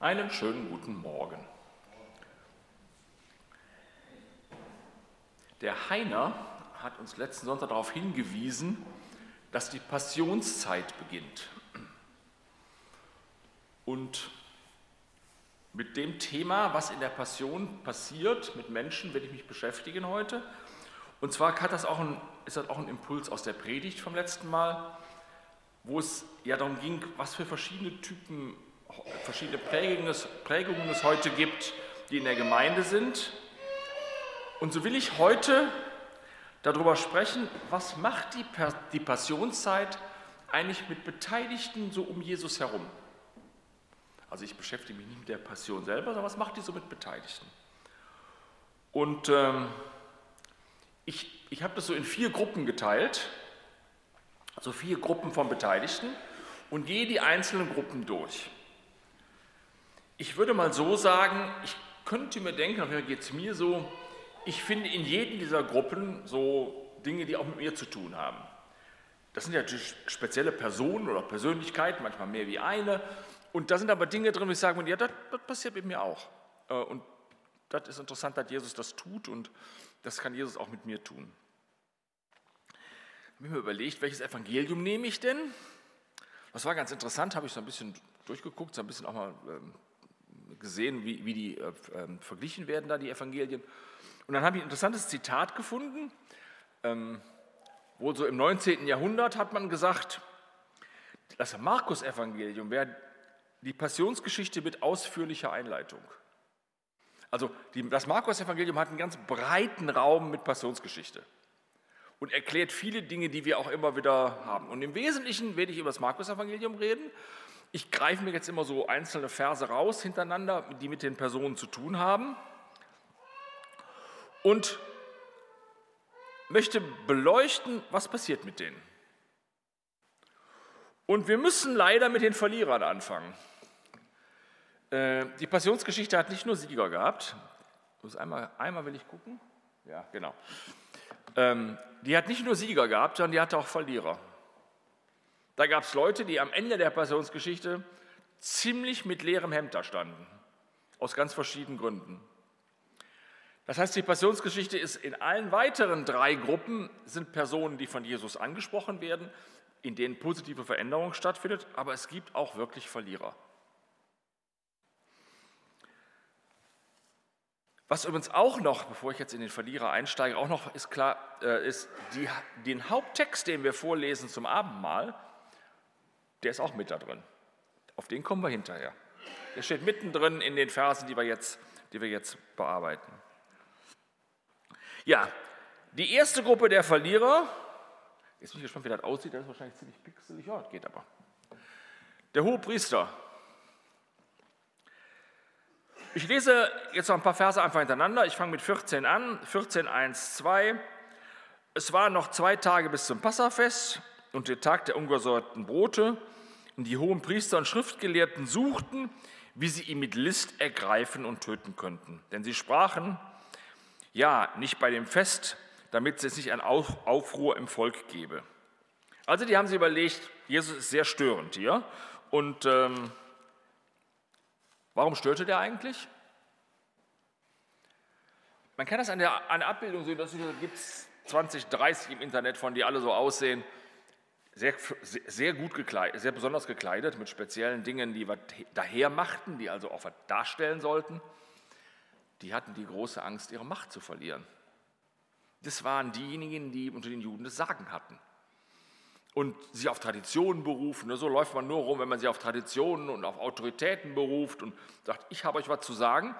Einen schönen guten Morgen. Der Heiner hat uns letzten Sonntag darauf hingewiesen, dass die Passionszeit beginnt. Und mit dem Thema, was in der Passion passiert mit Menschen, werde ich mich beschäftigen heute. Und zwar das ein, ist das auch ein Impuls aus der Predigt vom letzten Mal, wo es ja darum ging, was für verschiedene Typen verschiedene Prägungen es, Prägungen es heute gibt, die in der Gemeinde sind. Und so will ich heute darüber sprechen, was macht die, die Passionszeit eigentlich mit Beteiligten so um Jesus herum. Also ich beschäftige mich nicht mit der Passion selber, sondern was macht die so mit Beteiligten? Und ähm, ich, ich habe das so in vier Gruppen geteilt, also vier Gruppen von Beteiligten und gehe die einzelnen Gruppen durch. Ich würde mal so sagen, ich könnte mir denken, auf geht es mir so, ich finde in jedem dieser Gruppen so Dinge, die auch mit mir zu tun haben. Das sind ja natürlich spezielle Personen oder Persönlichkeiten, manchmal mehr wie eine. Und da sind aber Dinge drin, wo ich sage, ja, das, das passiert mit mir auch. Äh, und das ist interessant, dass Jesus das tut und das kann Jesus auch mit mir tun. Ich habe mir überlegt, welches Evangelium nehme ich denn? Das war ganz interessant, habe ich so ein bisschen durchgeguckt, so ein bisschen auch mal ähm, gesehen, wie, wie die äh, ähm, verglichen werden, da die Evangelien. Und dann habe ich ein interessantes Zitat gefunden. Ähm, wohl so im 19. Jahrhundert hat man gesagt, das Markus-Evangelium wäre die Passionsgeschichte mit ausführlicher Einleitung. Also die, das Markus-Evangelium hat einen ganz breiten Raum mit Passionsgeschichte und erklärt viele Dinge, die wir auch immer wieder haben. Und im Wesentlichen werde ich über das Markus-Evangelium reden ich greife mir jetzt immer so einzelne Verse raus hintereinander, die mit den Personen zu tun haben und möchte beleuchten, was passiert mit denen. Und wir müssen leider mit den Verlierern anfangen. Äh, die Passionsgeschichte hat nicht nur Sieger gehabt. Einmal, einmal will ich gucken. Ja, genau. Ähm, die hat nicht nur Sieger gehabt, sondern die hatte auch Verlierer. Da gab es Leute, die am Ende der Passionsgeschichte ziemlich mit leerem Hemd da standen, aus ganz verschiedenen Gründen. Das heißt, die Passionsgeschichte ist in allen weiteren drei Gruppen sind Personen, die von Jesus angesprochen werden, in denen positive Veränderung stattfindet, aber es gibt auch wirklich Verlierer. Was übrigens auch noch, bevor ich jetzt in den Verlierer einsteige, auch noch ist klar, äh, ist die, den Haupttext, den wir vorlesen zum Abendmahl, der ist auch mit da drin. Auf den kommen wir hinterher. Der steht mittendrin in den Versen, die wir jetzt, die wir jetzt bearbeiten. Ja, die erste Gruppe der Verlierer, jetzt bin ich gespannt, wie das aussieht, das ist wahrscheinlich ziemlich pixelig, ja, das geht aber. Der hohe Priester. Ich lese jetzt noch ein paar Verse einfach hintereinander. Ich fange mit 14 an. 14, 1, 2. Es waren noch zwei Tage bis zum Passafest und der Tag der ungesäuerten Brote. Und die hohen Priester und Schriftgelehrten suchten, wie sie ihn mit List ergreifen und töten könnten. Denn sie sprachen, ja, nicht bei dem Fest, damit es nicht einen Aufruhr im Volk gebe. Also die haben sich überlegt, Jesus ist sehr störend hier. Und ähm, warum störte der eigentlich? Man kann das an der, an der Abbildung sehen, das gibt es 20, 30 im Internet von, die alle so aussehen sehr, sehr gut gekleidet, sehr besonders gekleidet mit speziellen Dingen, die was daher machten, die also auch was darstellen sollten. Die hatten die große Angst, ihre Macht zu verlieren. Das waren diejenigen, die unter den Juden das Sagen hatten und sich auf Traditionen berufen. So läuft man nur rum, wenn man sich auf Traditionen und auf Autoritäten beruft und sagt, ich habe euch was zu sagen.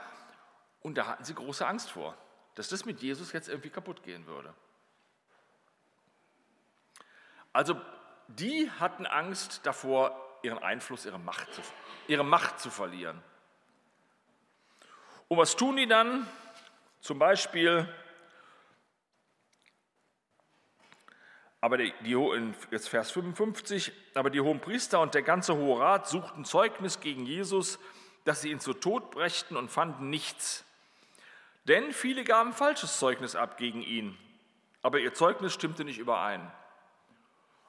Und da hatten sie große Angst vor, dass das mit Jesus jetzt irgendwie kaputt gehen würde. Also die hatten Angst davor, ihren Einfluss, ihre Macht zu, ihre Macht zu verlieren. Und was tun die dann? Zum Beispiel, aber die, die, jetzt Vers 55, aber die hohen Priester und der ganze Hohe Rat suchten Zeugnis gegen Jesus, dass sie ihn zu Tod brächten und fanden nichts. Denn viele gaben falsches Zeugnis ab gegen ihn, aber ihr Zeugnis stimmte nicht überein.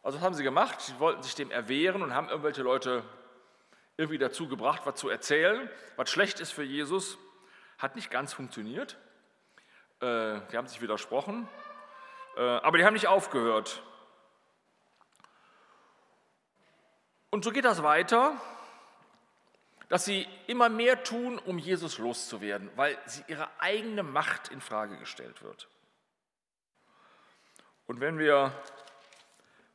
Also was haben sie gemacht? Sie wollten sich dem erwehren und haben irgendwelche Leute irgendwie dazu gebracht, was zu erzählen, was schlecht ist für Jesus. Hat nicht ganz funktioniert. Äh, die haben sich widersprochen, äh, aber die haben nicht aufgehört. Und so geht das weiter, dass sie immer mehr tun, um Jesus loszuwerden, weil sie ihre eigene Macht in Frage gestellt wird. Und wenn wir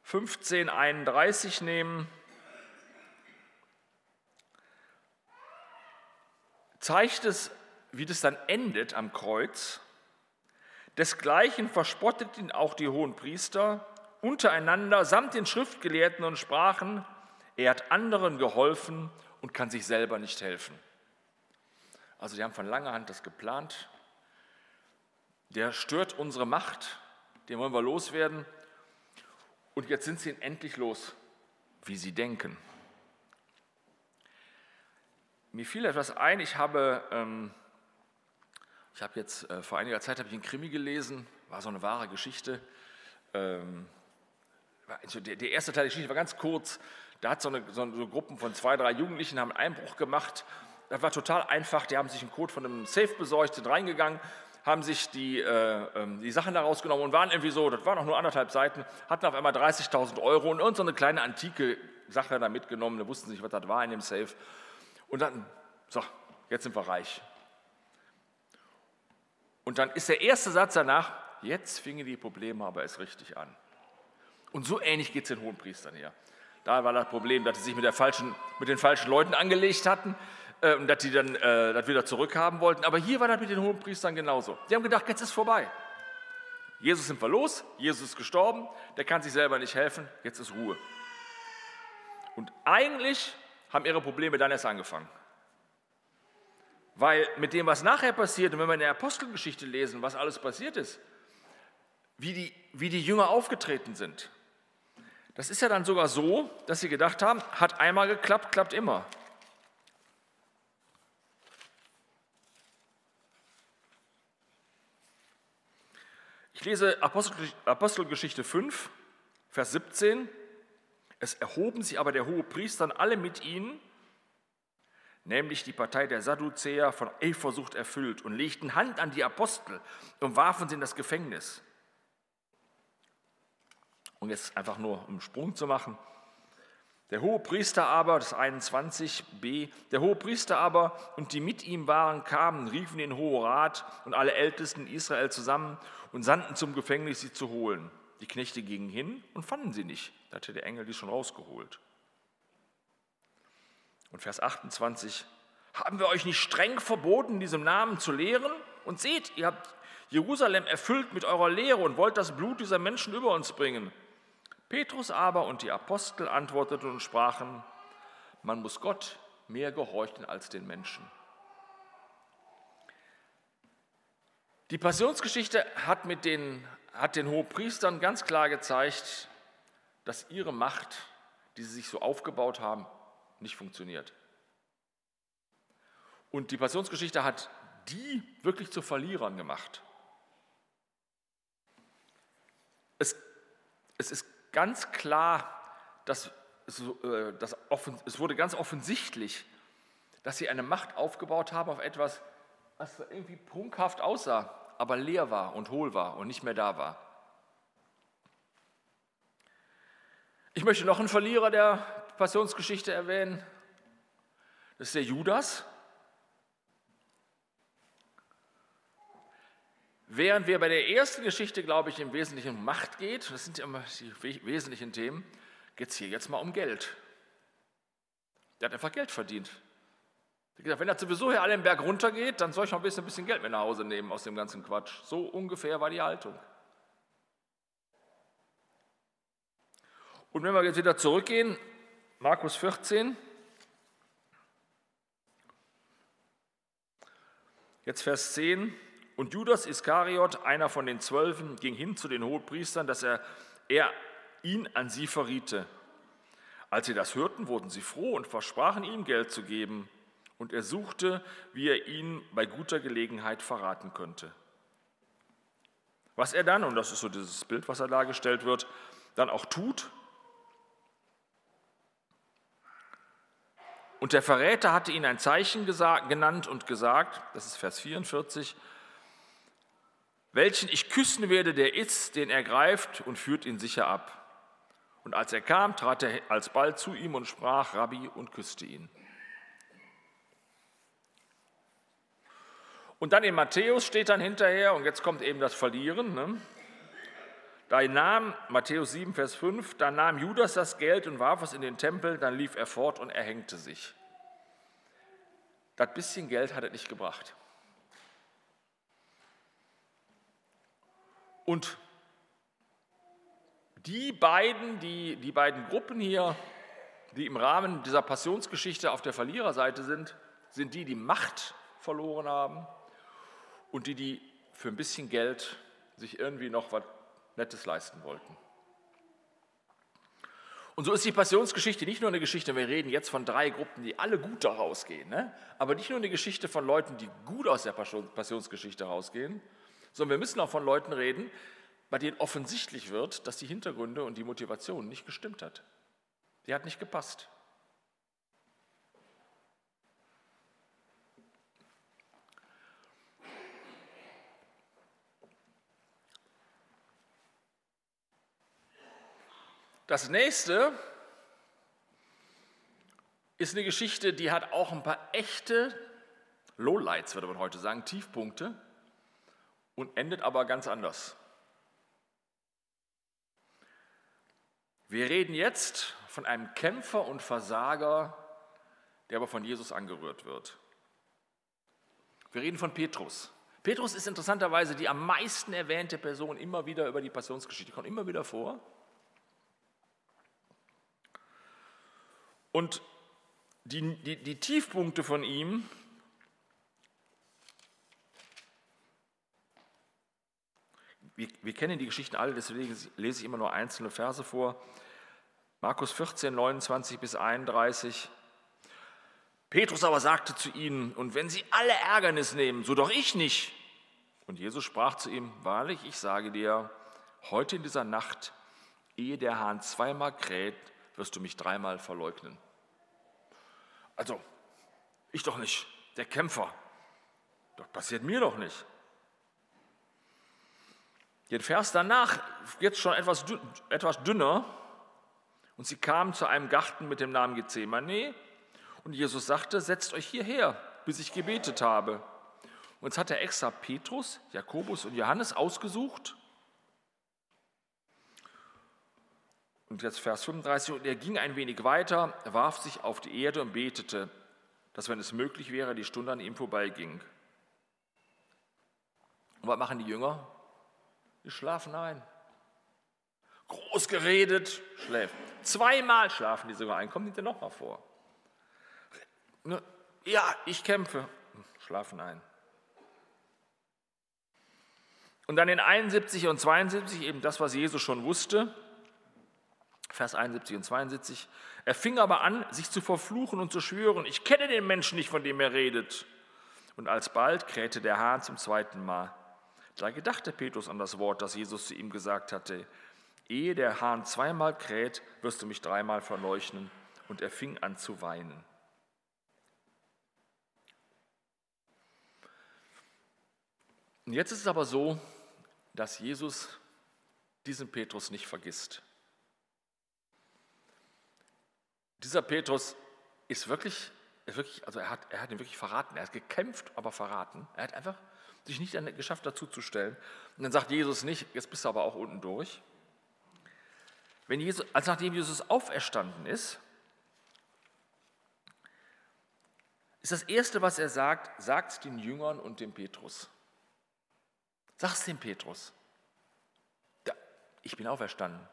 1531 nehmen, zeigt es, wie das dann endet am Kreuz. Desgleichen verspotteten auch die hohen Priester untereinander samt den Schriftgelehrten und sprachen, er hat anderen geholfen und kann sich selber nicht helfen. Also die haben von langer Hand das geplant. Der stört unsere Macht, den wollen wir loswerden. Und jetzt sind sie ihn endlich los, wie sie denken. Mir fiel etwas ein, ich habe, ähm, ich habe jetzt äh, vor einiger Zeit habe ich einen Krimi gelesen, war so eine wahre Geschichte. Ähm, also der, der, erste Teil der Geschichte war ganz kurz, da hat so eine, so eine Gruppen von zwei, drei Jugendlichen haben einen Einbruch gemacht. Das war total einfach, die haben sich einen Code von einem Safe besorgt, sind reingegangen, haben sich die, äh, ähm, die Sachen da rausgenommen und waren irgendwie so, das waren auch nur anderthalb Seiten, hatten auf einmal 30.000 Euro und irgendeine so kleine antike Sache da mitgenommen, da wussten sie nicht, was das war in dem Safe. Und dann, so, jetzt sind wir reich. Und dann ist der erste Satz danach, jetzt fingen die Probleme aber erst richtig an. Und so ähnlich geht es den Hohenpriestern hier. Da war das Problem, dass sie sich mit, falschen, mit den falschen Leuten angelegt hatten und dass sie dann äh, das wieder zurückhaben wollten. Aber hier war das mit den Hohenpriestern genauso. Die haben gedacht, jetzt ist vorbei. Jesus sind wir los, Jesus ist gestorben, der kann sich selber nicht helfen, jetzt ist Ruhe. Und eigentlich haben ihre Probleme dann erst angefangen. Weil mit dem, was nachher passiert, und wenn wir in der Apostelgeschichte lesen, was alles passiert ist, wie die, wie die Jünger aufgetreten sind, das ist ja dann sogar so, dass sie gedacht haben, hat einmal geklappt, klappt immer. Lese Apostelgeschichte 5, Vers 17. Es erhoben sich aber der hohe Priester alle mit ihnen, nämlich die Partei der Sadduzäer von Eifersucht erfüllt, und legten Hand an die Apostel und warfen sie in das Gefängnis. Und jetzt einfach nur, um einen Sprung zu machen. Der hohe Priester aber, das 21b, der hohe Priester aber und die mit ihm waren, kamen, riefen den Hohen Rat und alle Ältesten Israel zusammen und sandten zum Gefängnis, sie zu holen. Die Knechte gingen hin und fanden sie nicht. Da hatte der Engel die schon rausgeholt. Und Vers 28, haben wir euch nicht streng verboten, diesem Namen zu lehren? Und seht, ihr habt Jerusalem erfüllt mit eurer Lehre und wollt das Blut dieser Menschen über uns bringen. Petrus aber und die Apostel antworteten und sprachen, man muss Gott mehr gehorchen als den Menschen. Die Passionsgeschichte hat, mit den, hat den Hohepriestern ganz klar gezeigt, dass ihre Macht, die sie sich so aufgebaut haben, nicht funktioniert. Und die Passionsgeschichte hat die wirklich zu Verlierern gemacht. Es, es ist ganz klar, dass es, äh, dass offen, es wurde ganz offensichtlich, dass sie eine Macht aufgebaut haben auf etwas, was irgendwie prunkhaft aussah, aber leer war und hohl war und nicht mehr da war. Ich möchte noch einen Verlierer der Passionsgeschichte erwähnen. Das ist der Judas. Während wir bei der ersten Geschichte, glaube ich, im Wesentlichen um Macht geht, das sind ja immer die wesentlichen Themen, geht es hier jetzt mal um Geld. Der hat einfach Geld verdient. Gesagt, wenn er sowieso hier alle den Berg runtergeht, dann soll ich noch ein bisschen Geld mit nach Hause nehmen aus dem ganzen Quatsch. So ungefähr war die Haltung. Und wenn wir jetzt wieder zurückgehen, Markus 14, jetzt Vers 10. Und Judas Iskariot, einer von den Zwölfen, ging hin zu den Hohepriestern, dass er, er ihn an sie verriete. Als sie das hörten, wurden sie froh und versprachen ihm Geld zu geben. Und er suchte, wie er ihn bei guter Gelegenheit verraten könnte. Was er dann, und das ist so dieses Bild, was er dargestellt wird, dann auch tut, Und der Verräter hatte ihn ein Zeichen genannt und gesagt, das ist Vers 44, welchen ich küssen werde, der ist, den er greift und führt ihn sicher ab. Und als er kam, trat er alsbald zu ihm und sprach, Rabbi, und küsste ihn. Und dann in Matthäus steht dann hinterher, und jetzt kommt eben das Verlieren, ne? Da nahm, Matthäus 7, Vers 5, da nahm Judas das Geld und warf es in den Tempel, dann lief er fort und erhängte sich. Das bisschen Geld hat er nicht gebracht. Und die beiden, die, die beiden Gruppen hier, die im Rahmen dieser Passionsgeschichte auf der Verliererseite sind, sind die, die Macht verloren haben und die, die für ein bisschen Geld sich irgendwie noch was Nettes leisten wollten. Und so ist die Passionsgeschichte nicht nur eine Geschichte, wir reden jetzt von drei Gruppen, die alle gut daraus gehen, ne? aber nicht nur eine Geschichte von Leuten, die gut aus der Passionsgeschichte rausgehen, sondern wir müssen auch von Leuten reden, bei denen offensichtlich wird, dass die Hintergründe und die Motivation nicht gestimmt hat. Die hat nicht gepasst. Das nächste ist eine Geschichte, die hat auch ein paar echte Lowlights, würde man heute sagen, Tiefpunkte und endet aber ganz anders. Wir reden jetzt von einem Kämpfer und Versager, der aber von Jesus angerührt wird. Wir reden von Petrus. Petrus ist interessanterweise die am meisten erwähnte Person immer wieder über die Passionsgeschichte, kommt immer wieder vor. Und die, die, die Tiefpunkte von ihm, wir, wir, kennen die Geschichten alle, deswegen lese ich immer nur einzelne Verse vor. Markus 14, 29 bis 31. Petrus aber sagte zu ihnen, und wenn sie alle Ärgernis nehmen, so doch ich nicht. Und Jesus sprach zu ihm, wahrlich, ich sage dir, heute in dieser Nacht, ehe der Hahn zweimal kräht, wirst du mich dreimal verleugnen. Also, ich doch nicht, der Kämpfer. Das passiert mir doch nicht. Den Vers danach jetzt schon etwas, etwas dünner. Und sie kamen zu einem Garten mit dem Namen Gethsemane. Und Jesus sagte, setzt euch hierher, bis ich gebetet habe. Und jetzt hat er extra Petrus, Jakobus und Johannes ausgesucht. Und jetzt Vers 35, und er ging ein wenig weiter, warf sich auf die Erde und betete, dass wenn es möglich wäre, die Stunde an ihm vorbeiging. Und was machen die Jünger? Die schlafen ein. Groß geredet, schläft. Zweimal schlafen die sogar ein, die denn nochmal vor. Ne? Ja, ich kämpfe, schlafen ein. Und dann in 71 und 72 eben das, was Jesus schon wusste, Vers 71 und 72. Er fing aber an, sich zu verfluchen und zu schwören, ich kenne den Menschen nicht, von dem er redet. Und alsbald krähte der Hahn zum zweiten Mal. Da gedachte Petrus an das Wort, das Jesus zu ihm gesagt hatte, ehe der Hahn zweimal kräht, wirst du mich dreimal verleuchten. Und er fing an zu weinen. Und jetzt ist es aber so, dass Jesus diesen Petrus nicht vergisst. Dieser Petrus ist wirklich, ist wirklich also er hat, er hat ihn wirklich verraten. Er hat gekämpft, aber verraten. Er hat einfach sich nicht geschafft, dazuzustellen. Und dann sagt Jesus nicht, jetzt bist du aber auch unten durch. Wenn Jesus, als nachdem Jesus auferstanden ist, ist das Erste, was er sagt, sagt es den Jüngern und dem Petrus. Sag es dem Petrus. Ich bin auferstanden.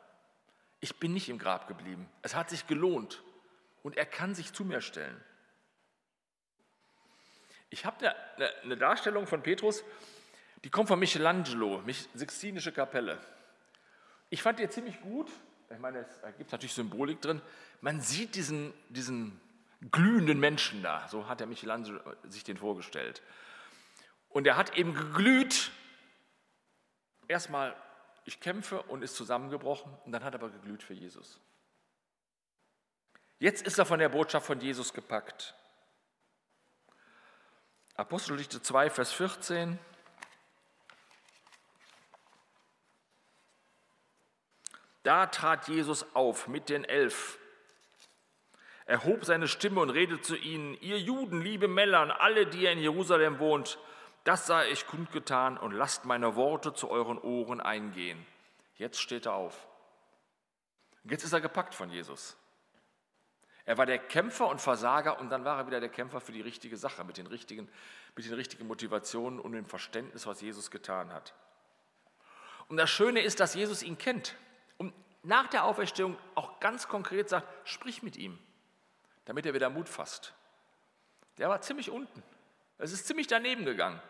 Ich bin nicht im Grab geblieben. Es hat sich gelohnt und er kann sich zu mir stellen. Ich habe eine, eine, Darstellung von Petrus, die kommt von Michelangelo, Sixtinische Kapelle. Ich fand die ziemlich gut. Ich meine, es gibt natürlich Symbolik drin. Man sieht diesen, diesen glühenden Menschen da, so hat der Michelangelo sich den vorgestellt. Und er hat eben geglüht. Erstmal, ich kämpfe und ist zusammengebrochen und dann hat er aber geglüht für Jesus. Jetzt ist er von der Botschaft von Jesus gepackt. Apostelgeschichte 2, Vers 14. Da trat Jesus auf mit den Elf. Er hob seine Stimme und redete zu ihnen, ihr Juden, liebe Männer und alle, die ihr in Jerusalem wohnt, das sei ich kundgetan und lasst meine Worte zu euren Ohren eingehen. Jetzt steht er auf. Jetzt ist er gepackt von Jesus. Er war der Kämpfer und Versager und dann war er wieder der Kämpfer für die richtige Sache, mit den richtigen, mit den richtigen Motivationen und dem Verständnis, was Jesus getan hat. Und das Schöne ist, dass Jesus ihn kennt und nach der Auferstehung auch ganz konkret sagt, sprich mit ihm, damit er wieder Mut fasst. Der war ziemlich unten. Es ist ziemlich daneben gegangen.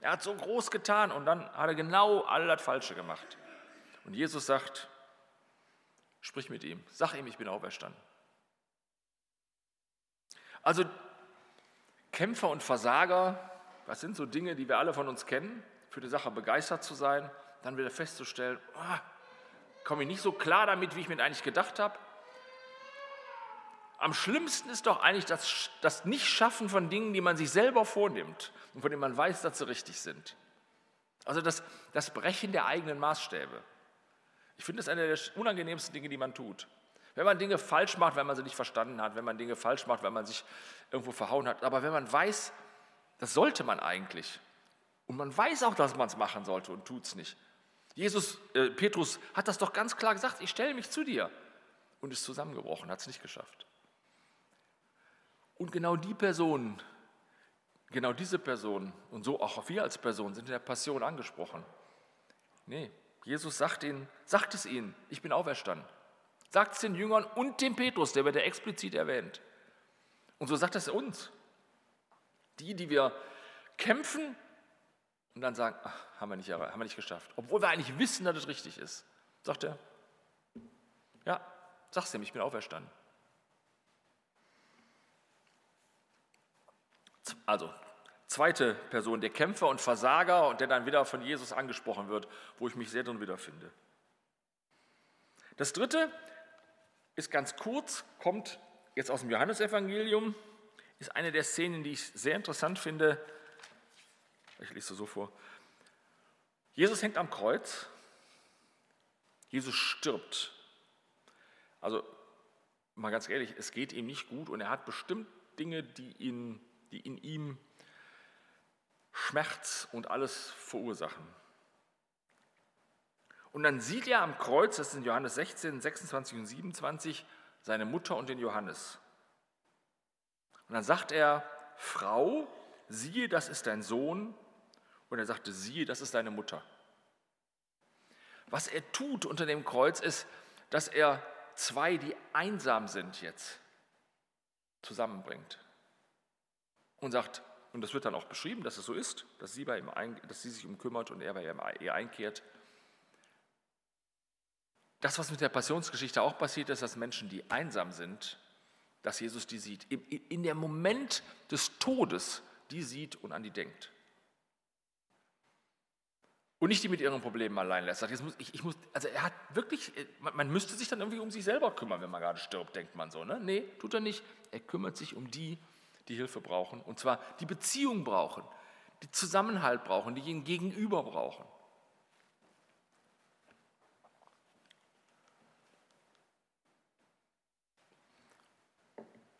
Er hat so groß getan und dann hat er genau all das Falsche gemacht. Und Jesus sagt, sprich mit ihm, sag ihm, ich bin auferstanden. Also Kämpfer und Versager, das sind so Dinge, die wir alle von uns kennen, für die Sache begeistert zu sein, dann wieder festzustellen, oh, komme ich nicht so klar damit, wie ich mir eigentlich gedacht habe. Am schlimmsten ist doch eigentlich das, das Nicht-Schaffen von Dingen, die man sich selber vornimmt und von denen man weiß, dass sie richtig sind. Also das, das Brechen der eigenen Maßstäbe. Ich finde das eine der unangenehmsten Dinge, die man tut. Wenn man Dinge falsch macht, wenn man sie nicht verstanden hat, wenn man Dinge falsch macht, wenn man sich irgendwo verhauen hat. Aber wenn man weiß, das sollte man eigentlich. Und man weiß auch, dass man es machen sollte und tut es nicht. Jesus, äh, Petrus hat das doch ganz klar gesagt, ich stelle mich zu dir. Und ist zusammengebrochen, hat es nicht geschafft. Und genau die Personen, genau diese Personen und so auch wir als Person sind in der Passion angesprochen. Nee, Jesus sagt, ihnen, sagt es ihnen, ich bin auferstanden. Sagt es den Jüngern und dem Petrus, der wird ja explizit erwähnt. Und so sagt es uns. Die, die wir kämpfen und dann sagen, ach, haben, wir nicht, haben wir nicht geschafft. Obwohl wir eigentlich wissen, dass es richtig ist. Sagt er, ja, sag's ihm, ich bin auferstanden. Also, zweite Person, der Kämpfer und Versager und der dann wieder von Jesus angesprochen wird, wo ich mich sehr drin wiederfinde. Das dritte ist ganz kurz, kommt jetzt aus dem Johannesevangelium, ist eine der Szenen, die ich sehr interessant finde. Ich lese so vor. Jesus hängt am Kreuz. Jesus stirbt. Also mal ganz ehrlich, es geht ihm nicht gut und er hat bestimmt Dinge, die, ihn, die in ihm Schmerz und alles verursachen. Und dann sieht er am Kreuz, das in Johannes 16, 26 und 27, seine Mutter und den Johannes. Und dann sagt er, Frau, siehe, das ist dein Sohn. Und er sagte, siehe, das ist deine Mutter. Was er tut unter dem Kreuz ist, dass er zwei, die einsam sind jetzt, zusammenbringt. Und sagt, und das wird dann auch beschrieben, dass es so ist, dass sie, bei ihm ein, dass sie sich um kümmert und er bei ihr einkehrt. Das, was mit der Passionsgeschichte auch passiert ist, dass Menschen, die einsam sind, dass Jesus die sieht. In dem Moment des Todes, die sieht und an die denkt. Und nicht die mit ihren Problemen allein lässt. Sagt, muss, ich, ich muss, also er hat wirklich, man, man, müsste sich dann irgendwie um sich selber kümmern, wenn man gerade stirbt, denkt man so. Ne? Nee, tut er nicht. Er kümmert sich um die, die Hilfe brauchen. Und zwar die Beziehung brauchen, die Zusammenhalt brauchen, die ihn gegenüber brauchen.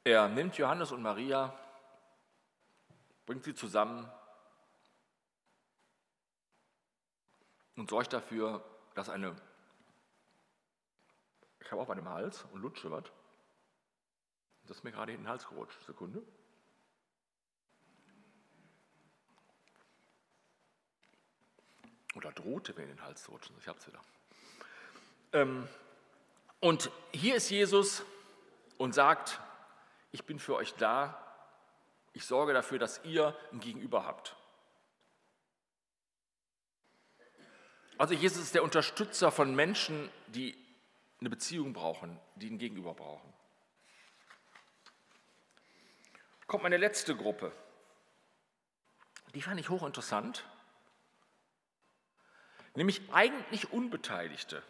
Er nimmt Johannes und Maria, bringt sie zusammen und sorgt dafür, dass eine, ich habe auch was im Hals und lutsche was. Das ist mir gerade in den Hals gerutscht. Sekunde. Oder drohte mir in den Hals zu rutschen. Ich habe es wieder. Ähm, und hier ist Jesus und sagt, ich bin für euch da, ich sorge dafür, dass ihr ein Gegenüber habt. Also Jesus ist der Unterstützer von Menschen, die eine Beziehung brauchen, die ein Gegenüber brauchen. Kommt meine letzte Gruppe. Die fand ich hochinteressant. Nämlich eigentlich Unbeteiligte.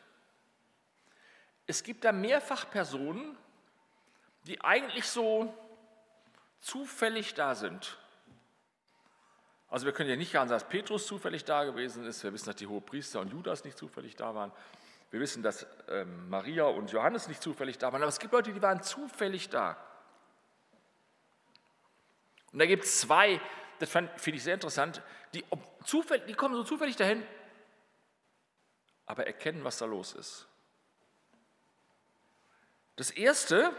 Es gibt da mehrfach Personen, die eigentlich so zufällig da sind. Also wir können ja nicht sagen, dass Petrus zufällig da gewesen ist. Wir wissen, dass die Hohepriester und Judas nicht zufällig da waren. Wir wissen, dass ähm, Maria und Johannes nicht zufällig da waren. Aber es gibt Leute, die waren zufällig da. Und da gibt es zwei, das finde ich sehr interessant, die, zufällig, die kommen so zufällig dahin, aber erkennen, was da los ist. Das erste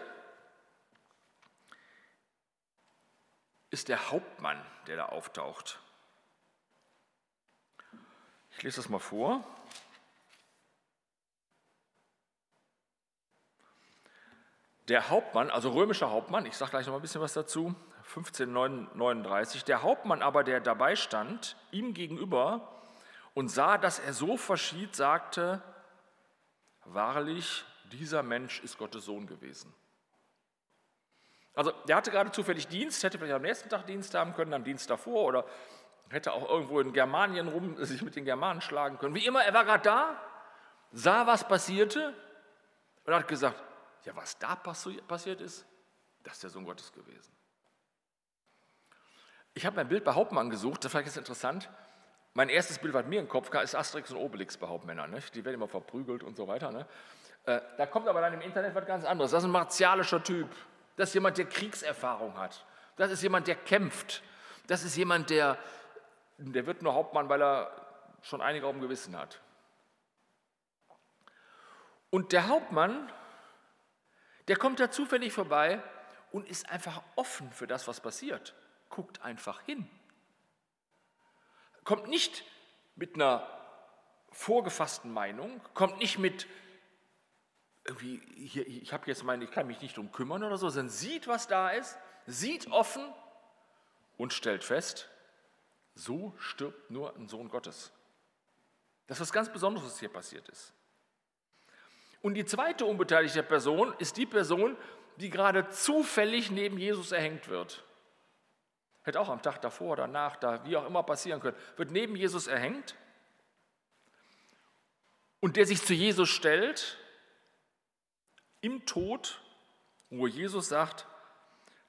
ist der Hauptmann, der da auftaucht. Ich lese das mal vor. Der Hauptmann, also römischer Hauptmann, ich sage gleich noch mal ein bisschen was dazu, 1539, der Hauptmann aber, der dabei stand, ihm gegenüber und sah, dass er so verschied, sagte, wahrlich, dieser Mensch ist Gottes Sohn gewesen. Also der hatte gerade zufällig Dienst, hätte vielleicht am nächsten Tag Dienst haben können, am Dienst davor oder hätte auch irgendwo in Germanien rum sich mit den Germanen schlagen können. Wie immer, er war gerade da, sah, was passierte und hat gesagt, ja, was da passiert ist, das ist der Sohn Gottes gewesen. Ich habe mein Bild bei Hauptmann gesucht, das ich jetzt interessant. Mein erstes Bild, was mir im Kopf kam, ist Asterix und Obelix bei Hauptmännern. Nicht? Die werden immer verprügelt und so weiter. Ne? Äh, da kommt aber dann im Internet was ganz anderes. Das ist ein martialischer Typ. Das ist jemand, der Kriegserfahrung hat. Das ist jemand, der kämpft. Das ist jemand, der, der wird nur Hauptmann, weil er schon einige auf dem Gewissen hat. Und der Hauptmann, der kommt da zufällig vorbei und ist einfach offen für das, was passiert. Guckt einfach hin. Kommt nicht mit einer vorgefassten Meinung, kommt nicht mit irgendwie, hier, ich habe jetzt meine, ich kann mich nicht drum kümmern oder so, sondern sieht, was da ist, sieht offen und stellt fest, so stirbt nur ein Sohn Gottes. Das ist was ganz Besonderes, was hier passiert ist. Und die zweite unbeteiligte Person ist die Person, die gerade zufällig neben Jesus erhängt wird. Hätte auch am Tag davor oder nach, da, wie auch immer passieren können, wird neben Jesus erhängt und der sich zu Jesus stellt im Tod, wo Jesus sagt,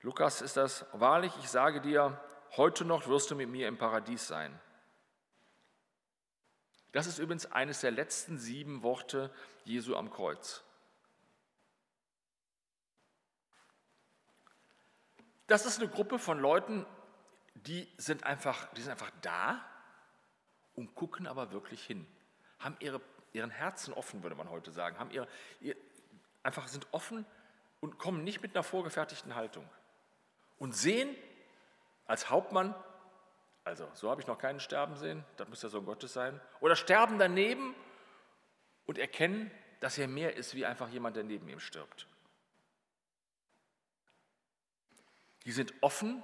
Lukas ist das, wahrlich, ich sage dir, heute noch wirst du mit mir im Paradies sein. Das ist übrigens eines der letzten sieben Worte Jesu am Kreuz. Das ist eine Gruppe von Leuten, die sind einfach, die sind einfach da und gucken aber wirklich hin, haben ihre, ihren Herzen offen, würde man heute sagen, haben ihre, einfach sind offen und kommen nicht mit einer vorgefertigten Haltung und sehen als Hauptmann, also so habe ich noch keinen sterben sehen, das muss ja so ein Gottes sein, oder sterben daneben und erkennen, dass er mehr ist wie einfach jemand, der neben ihm stirbt. Die sind offen,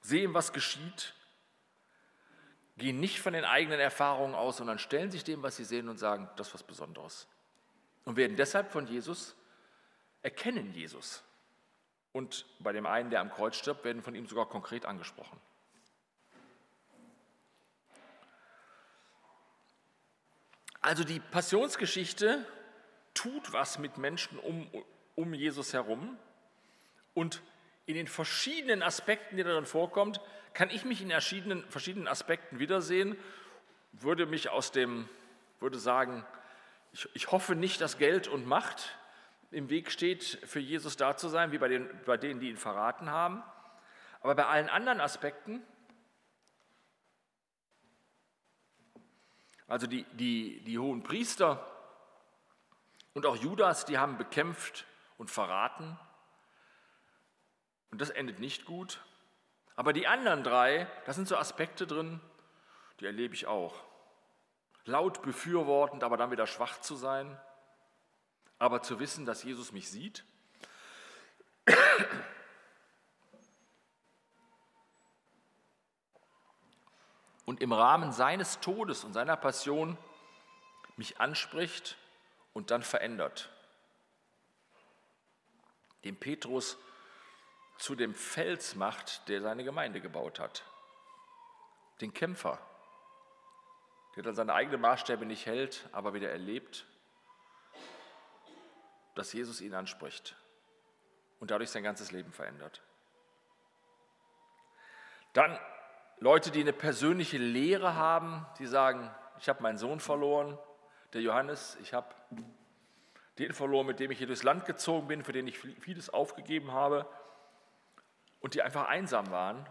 sehen, was geschieht, gehen nicht von den eigenen Erfahrungen aus, sondern stellen sich dem, was sie sehen und sagen, das ist was Besonderes und werden deshalb von Jesus erkennen Jesus. Und bei dem einen, der am Kreuz stirbt, werden von ihm sogar konkret angesprochen. Also die Passionsgeschichte tut was mit Menschen um, um Jesus herum und in den verschiedenen Aspekten, die darin vorkommt, kann ich mich in verschiedenen, verschiedenen Aspekten wiedersehen, würde mich aus dem, würde sagen, ich, ich hoffe nicht, dass Geld und Macht im Weg steht, für Jesus da zu sein, wie bei, den, bei denen, die ihn verraten haben. Aber bei allen anderen Aspekten, also die, die, die hohen Priester und auch Judas, die haben bekämpft und verraten. Und das endet nicht gut. Aber die anderen drei, da sind so Aspekte drin, die erlebe ich auch laut befürwortend, aber dann wieder schwach zu sein, aber zu wissen, dass Jesus mich sieht. Und im Rahmen seines Todes und seiner Passion mich anspricht und dann verändert. Den Petrus zu dem Fels macht, der seine Gemeinde gebaut hat. Den Kämpfer, der dann seine eigenen Maßstäbe nicht hält, aber wieder erlebt, dass Jesus ihn anspricht. und dadurch sein ganzes Leben verändert. Dann Leute, die eine persönliche Lehre haben, die sagen, ich habe meinen Sohn verloren, der Johannes, ich habe den verloren, mit dem ich hier durchs Land gezogen bin, für den ich vieles aufgegeben habe und die einfach einsam waren.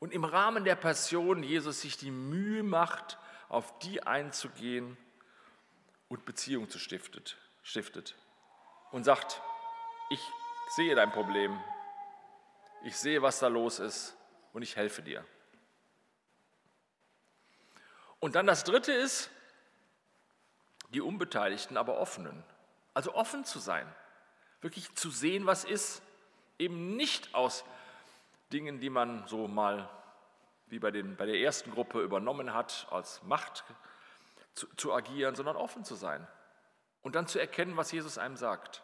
Und im Rahmen der Passion Jesus sich die Mühe macht, auf die einzugehen und Beziehung zu stiftet, stiftet und sagt, ich sehe dein Problem, ich sehe, was da los ist und ich helfe dir. Und dann das Dritte ist, die Unbeteiligten, aber offenen. Also offen zu sein, wirklich zu sehen, was ist, eben nicht aus Dingen, die man so mal wie bei, den, bei der ersten Gruppe übernommen hat, als Macht zu, zu agieren, sondern offen zu sein und dann zu erkennen, was Jesus einem sagt.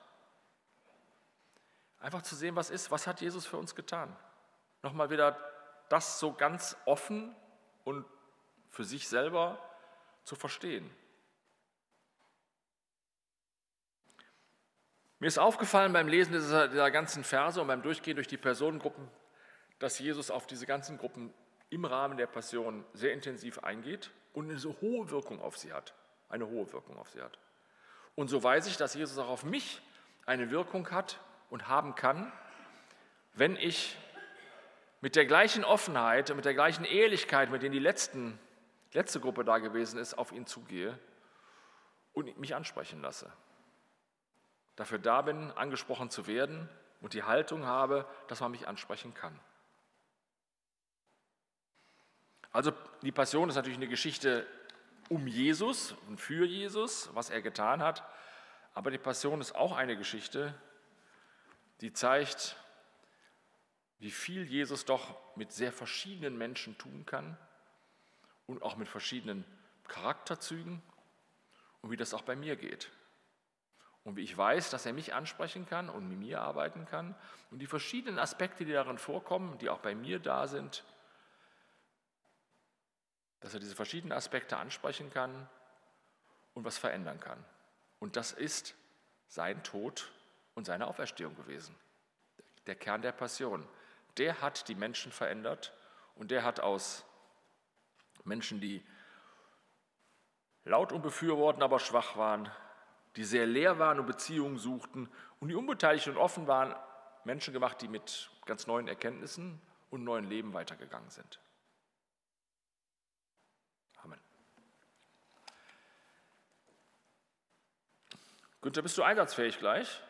Einfach zu sehen, was ist, was hat Jesus für uns getan. Nochmal wieder das so ganz offen und für sich selber zu verstehen. Mir ist aufgefallen beim Lesen dieser, dieser, ganzen Verse und beim Durchgehen durch die Personengruppen, dass Jesus auf diese ganzen Gruppen im Rahmen der Passion sehr intensiv eingeht und eine so hohe Wirkung auf sie hat. Eine hohe Wirkung auf sie hat. Und so weiß ich, dass Jesus auch auf mich eine Wirkung hat und haben kann, wenn ich mit der gleichen Offenheit und mit der gleichen Ehrlichkeit, mit denen die letzten, letzte Gruppe da gewesen ist, auf ihn zugehe und mich ansprechen lasse. Dafür da bin, angesprochen zu werden und die Haltung habe, dass man mich ansprechen kann. Also die Passion ist natürlich eine Geschichte um Jesus und für Jesus, was er getan hat. Aber die Passion ist auch eine Geschichte, die zeigt, wie viel Jesus doch mit sehr verschiedenen Menschen tun kann und auch mit verschiedenen Charakterzügen und wie das auch bei mir geht. Und wie ich weiß, dass er mich ansprechen kann und mit mir arbeiten kann und die verschiedenen Aspekte, die darin vorkommen, die auch bei mir da sind, dass er diese verschiedenen Aspekte ansprechen kann und was verändern kann. Und das ist sein Tod und seine Auferstehung gewesen. Der Kern der Passion. Der hat die Menschen verändert und der hat aus Menschen, die laut und befürworten, aber schwach waren, die sehr leer waren und Beziehungen suchten und die unbeteiligt und offen waren, Menschen gemacht, die mit ganz neuen Erkenntnissen und neuen Leben weitergegangen sind. Günther, bist du einsatzfähig gleich?